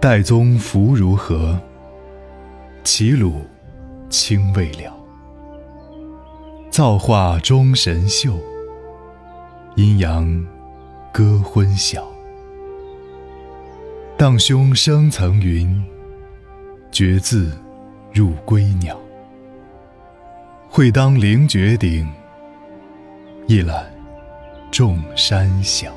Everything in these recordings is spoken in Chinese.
岱宗夫如何？齐鲁青未了。造化钟神秀，阴阳割昏晓。荡胸生层云，决眦入归鸟。会当凌绝顶，一览众山小。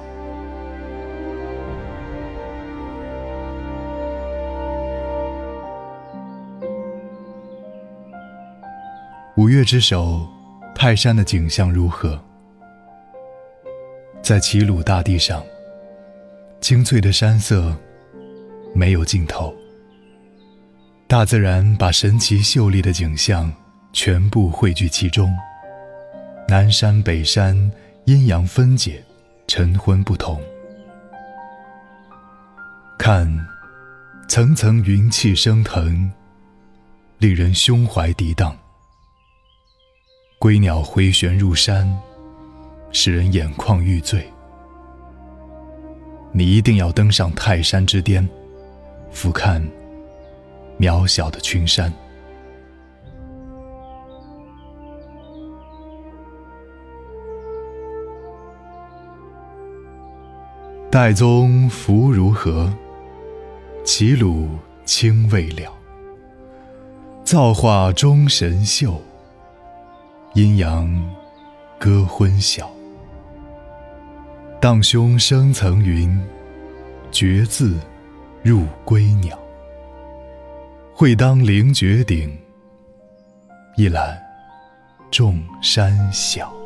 五岳之首，泰山的景象如何？在齐鲁大地上，青翠的山色没有尽头。大自然把神奇秀丽的景象。全部汇聚其中，南山北山，阴阳分解，晨昏不同。看，层层云气升腾，令人胸怀涤荡。归鸟回旋入山，使人眼眶欲醉。你一定要登上泰山之巅，俯瞰渺小的群山。岱宗夫如何？齐鲁青未了。造化钟神秀，阴阳割昏晓。荡胸生层云，决眦入归鸟。会当凌绝顶，一览众山小。